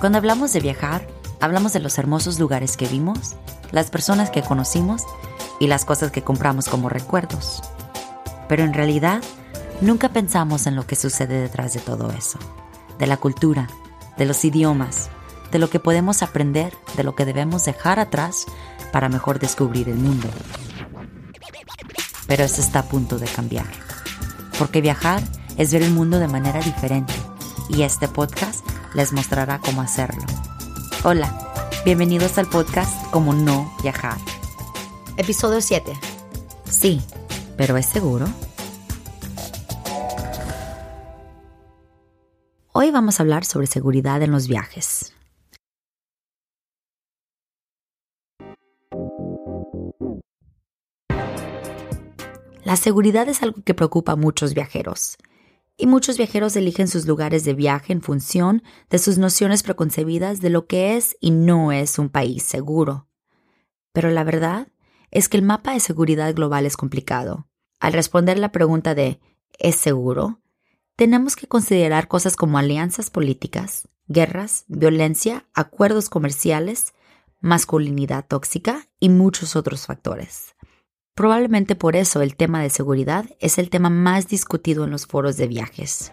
Cuando hablamos de viajar, hablamos de los hermosos lugares que vimos, las personas que conocimos y las cosas que compramos como recuerdos. Pero en realidad, nunca pensamos en lo que sucede detrás de todo eso, de la cultura, de los idiomas, de lo que podemos aprender, de lo que debemos dejar atrás para mejor descubrir el mundo. Pero eso está a punto de cambiar, porque viajar es ver el mundo de manera diferente y este podcast les mostrará cómo hacerlo. Hola, bienvenidos al podcast Como no viajar. Episodio 7. Sí, pero ¿es seguro? Hoy vamos a hablar sobre seguridad en los viajes. La seguridad es algo que preocupa a muchos viajeros. Y muchos viajeros eligen sus lugares de viaje en función de sus nociones preconcebidas de lo que es y no es un país seguro. Pero la verdad es que el mapa de seguridad global es complicado. Al responder la pregunta de ¿es seguro? tenemos que considerar cosas como alianzas políticas, guerras, violencia, acuerdos comerciales, masculinidad tóxica y muchos otros factores. Probablemente por eso el tema de seguridad es el tema más discutido en los foros de viajes.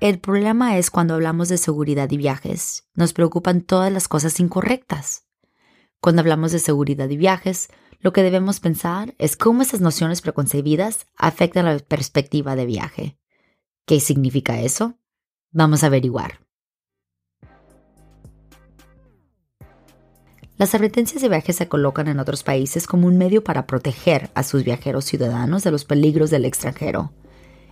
El problema es cuando hablamos de seguridad y viajes, nos preocupan todas las cosas incorrectas. Cuando hablamos de seguridad y viajes, lo que debemos pensar es cómo esas nociones preconcebidas afectan la perspectiva de viaje. ¿Qué significa eso? Vamos a averiguar. Las advertencias de viaje se colocan en otros países como un medio para proteger a sus viajeros ciudadanos de los peligros del extranjero.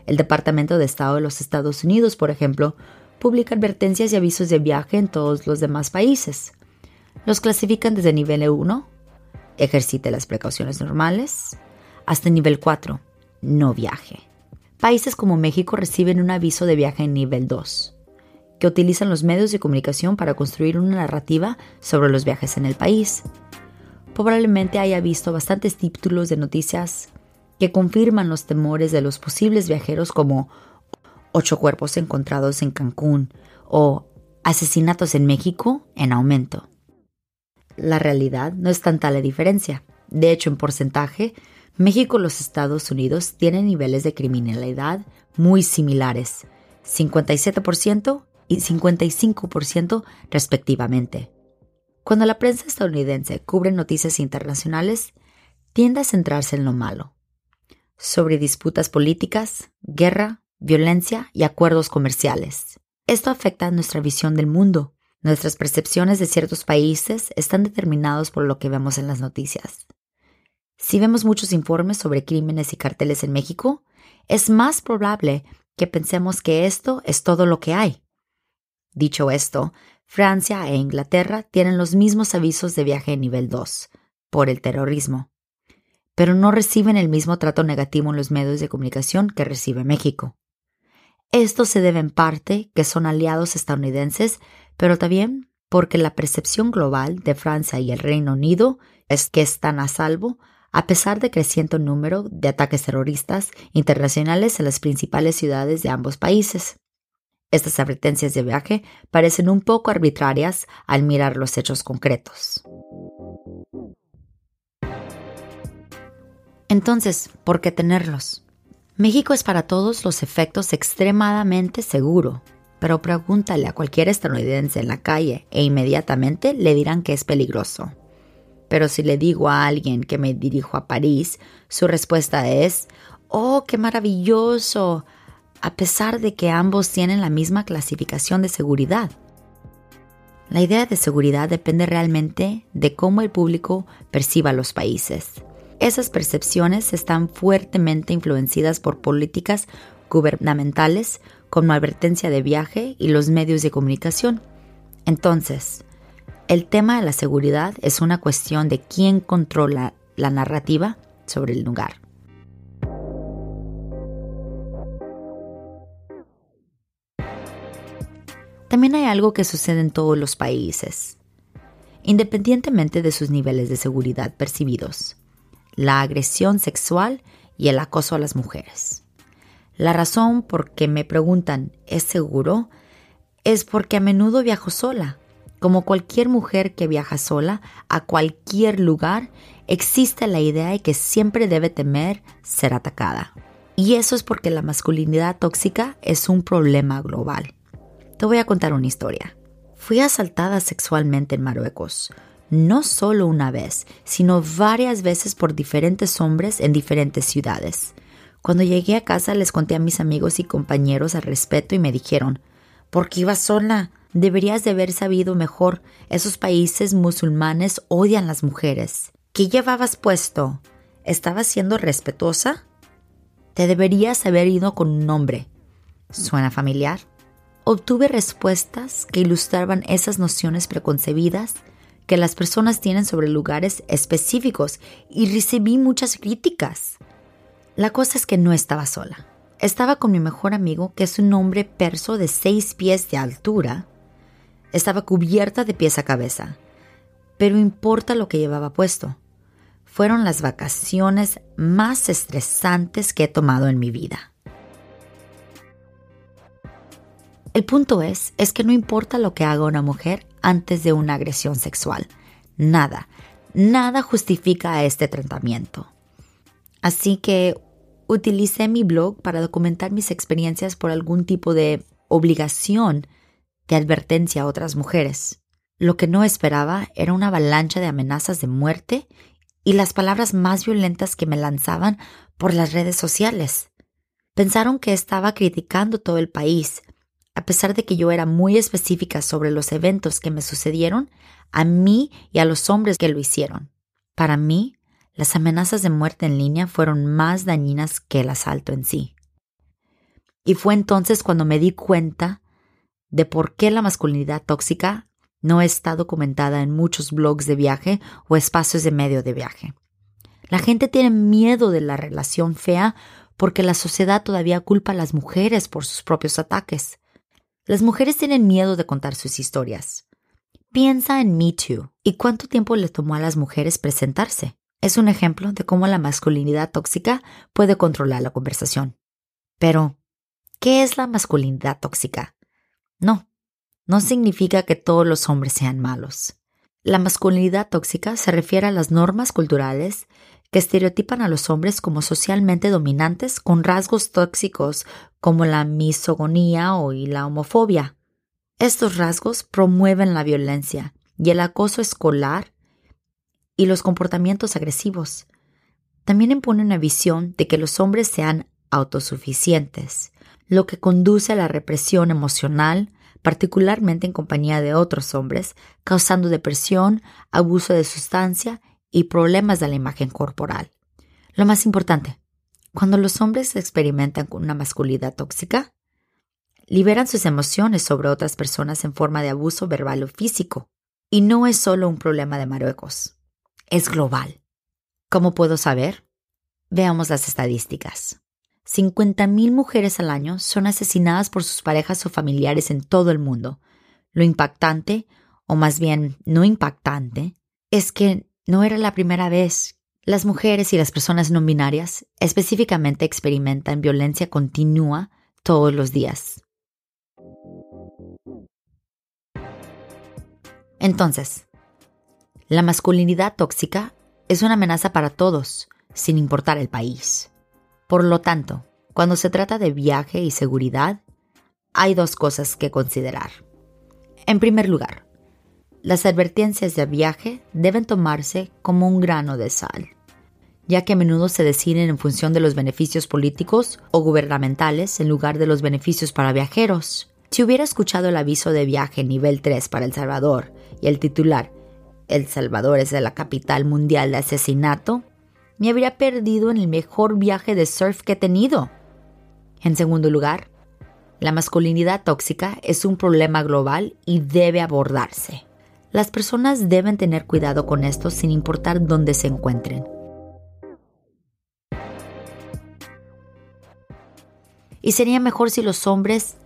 El Departamento de Estado de los Estados Unidos, por ejemplo, publica advertencias y avisos de viaje en todos los demás países. Los clasifican desde nivel 1, ejercite las precauciones normales, hasta nivel 4, no viaje. Países como México reciben un aviso de viaje en nivel 2 que utilizan los medios de comunicación para construir una narrativa sobre los viajes en el país. Probablemente haya visto bastantes títulos de noticias que confirman los temores de los posibles viajeros como ocho cuerpos encontrados en Cancún o asesinatos en México en aumento. La realidad no es tanta la diferencia. De hecho, en porcentaje, México y los Estados Unidos tienen niveles de criminalidad muy similares, 57% y 55% respectivamente. Cuando la prensa estadounidense cubre noticias internacionales, tiende a centrarse en lo malo, sobre disputas políticas, guerra, violencia y acuerdos comerciales. Esto afecta nuestra visión del mundo. Nuestras percepciones de ciertos países están determinados por lo que vemos en las noticias. Si vemos muchos informes sobre crímenes y carteles en México, es más probable que pensemos que esto es todo lo que hay. Dicho esto, Francia e Inglaterra tienen los mismos avisos de viaje en nivel 2 por el terrorismo, pero no reciben el mismo trato negativo en los medios de comunicación que recibe México. Esto se debe en parte que son aliados estadounidenses, pero también porque la percepción global de Francia y el Reino Unido es que están a salvo a pesar de creciente número de ataques terroristas internacionales en las principales ciudades de ambos países. Estas advertencias de viaje parecen un poco arbitrarias al mirar los hechos concretos. Entonces, ¿por qué tenerlos? México es para todos los efectos extremadamente seguro, pero pregúntale a cualquier estadounidense en la calle e inmediatamente le dirán que es peligroso. Pero si le digo a alguien que me dirijo a París, su respuesta es, ¡Oh, qué maravilloso! A pesar de que ambos tienen la misma clasificación de seguridad. La idea de seguridad depende realmente de cómo el público perciba los países. Esas percepciones están fuertemente influenciadas por políticas gubernamentales como advertencia de viaje y los medios de comunicación. Entonces, el tema de la seguridad es una cuestión de quién controla la narrativa sobre el lugar. También hay algo que sucede en todos los países, independientemente de sus niveles de seguridad percibidos, la agresión sexual y el acoso a las mujeres. La razón por que me preguntan ¿es seguro? es porque a menudo viajo sola. Como cualquier mujer que viaja sola a cualquier lugar, existe la idea de que siempre debe temer ser atacada. Y eso es porque la masculinidad tóxica es un problema global. Te voy a contar una historia. Fui asaltada sexualmente en Marruecos, no solo una vez, sino varias veces por diferentes hombres en diferentes ciudades. Cuando llegué a casa les conté a mis amigos y compañeros al respeto y me dijeron, ¿por qué ibas sola? Deberías de haber sabido mejor. Esos países musulmanes odian las mujeres. ¿Qué llevabas puesto? ¿Estabas siendo respetuosa? Te deberías haber ido con un hombre. ¿Suena familiar? Obtuve respuestas que ilustraban esas nociones preconcebidas que las personas tienen sobre lugares específicos y recibí muchas críticas. La cosa es que no estaba sola. Estaba con mi mejor amigo, que es un hombre perso de seis pies de altura, estaba cubierta de pies a cabeza. Pero importa lo que llevaba puesto. Fueron las vacaciones más estresantes que he tomado en mi vida. El punto es, es que no importa lo que haga una mujer antes de una agresión sexual. Nada, nada justifica este tratamiento. Así que utilicé mi blog para documentar mis experiencias por algún tipo de obligación de advertencia a otras mujeres. Lo que no esperaba era una avalancha de amenazas de muerte y las palabras más violentas que me lanzaban por las redes sociales. Pensaron que estaba criticando todo el país, a pesar de que yo era muy específica sobre los eventos que me sucedieron a mí y a los hombres que lo hicieron. Para mí, las amenazas de muerte en línea fueron más dañinas que el asalto en sí. Y fue entonces cuando me di cuenta de por qué la masculinidad tóxica no está documentada en muchos blogs de viaje o espacios de medio de viaje. La gente tiene miedo de la relación fea porque la sociedad todavía culpa a las mujeres por sus propios ataques. Las mujeres tienen miedo de contar sus historias. Piensa en Me Too y cuánto tiempo le tomó a las mujeres presentarse. Es un ejemplo de cómo la masculinidad tóxica puede controlar la conversación. Pero, ¿qué es la masculinidad tóxica? No, no significa que todos los hombres sean malos. La masculinidad tóxica se refiere a las normas culturales que estereotipan a los hombres como socialmente dominantes con rasgos tóxicos como la misogonía o la homofobia. Estos rasgos promueven la violencia y el acoso escolar y los comportamientos agresivos. También impone una visión de que los hombres sean autosuficientes, lo que conduce a la represión emocional, particularmente en compañía de otros hombres, causando depresión, abuso de sustancia y problemas de la imagen corporal. Lo más importante, cuando los hombres experimentan con una masculinidad tóxica, liberan sus emociones sobre otras personas en forma de abuso verbal o físico. Y no es solo un problema de Marruecos, es global. ¿Cómo puedo saber? Veamos las estadísticas. 50.000 mujeres al año son asesinadas por sus parejas o familiares en todo el mundo. Lo impactante, o más bien no impactante, es que no era la primera vez. Las mujeres y las personas no binarias específicamente experimentan violencia continua todos los días. Entonces, la masculinidad tóxica es una amenaza para todos, sin importar el país. Por lo tanto, cuando se trata de viaje y seguridad, hay dos cosas que considerar. En primer lugar, las advertencias de viaje deben tomarse como un grano de sal, ya que a menudo se deciden en función de los beneficios políticos o gubernamentales en lugar de los beneficios para viajeros. Si hubiera escuchado el aviso de viaje nivel 3 para El Salvador y el titular El Salvador es de la capital mundial de asesinato, me habría perdido en el mejor viaje de surf que he tenido. En segundo lugar, la masculinidad tóxica es un problema global y debe abordarse. Las personas deben tener cuidado con esto sin importar dónde se encuentren. Y sería mejor si los hombres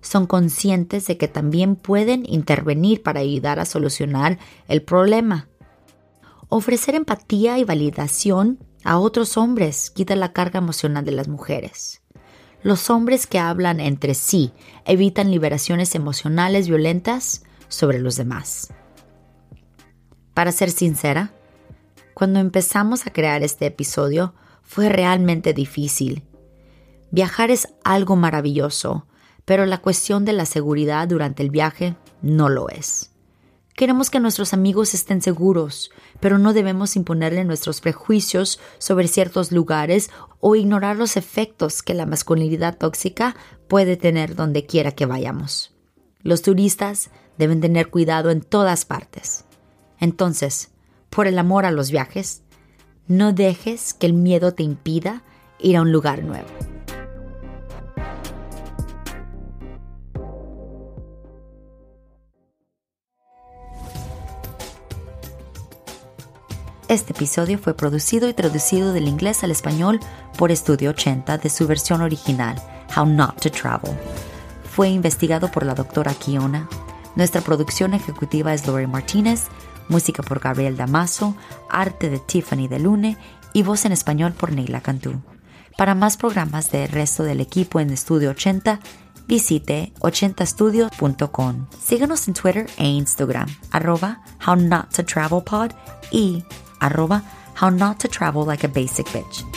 son conscientes de que también pueden intervenir para ayudar a solucionar el problema. Ofrecer empatía y validación a otros hombres quita la carga emocional de las mujeres. los hombres que hablan entre sí evitan liberaciones emocionales violentas sobre los demás. Para ser sincera, cuando empezamos a crear este episodio fue realmente difícil. Viajar es algo maravilloso, pero la cuestión de la seguridad durante el viaje no lo es. Queremos que nuestros amigos estén seguros, pero no debemos imponerle nuestros prejuicios sobre ciertos lugares o ignorar los efectos que la masculinidad tóxica puede tener donde quiera que vayamos. Los turistas deben tener cuidado en todas partes. Entonces, por el amor a los viajes, no dejes que el miedo te impida ir a un lugar nuevo. Este episodio fue producido y traducido del inglés al español por Estudio 80 de su versión original, How Not to Travel. Fue investigado por la doctora Kiona. Nuestra producción ejecutiva es Lori Martínez, música por Gabriel Damaso, arte de Tiffany de Lune y voz en español por Neila Cantú. Para más programas del resto del equipo en Estudio 80, visite 80studios.com. Síganos en Twitter e Instagram, arroba How Not to Travel Pod y arroba how not to travel like a basic bitch.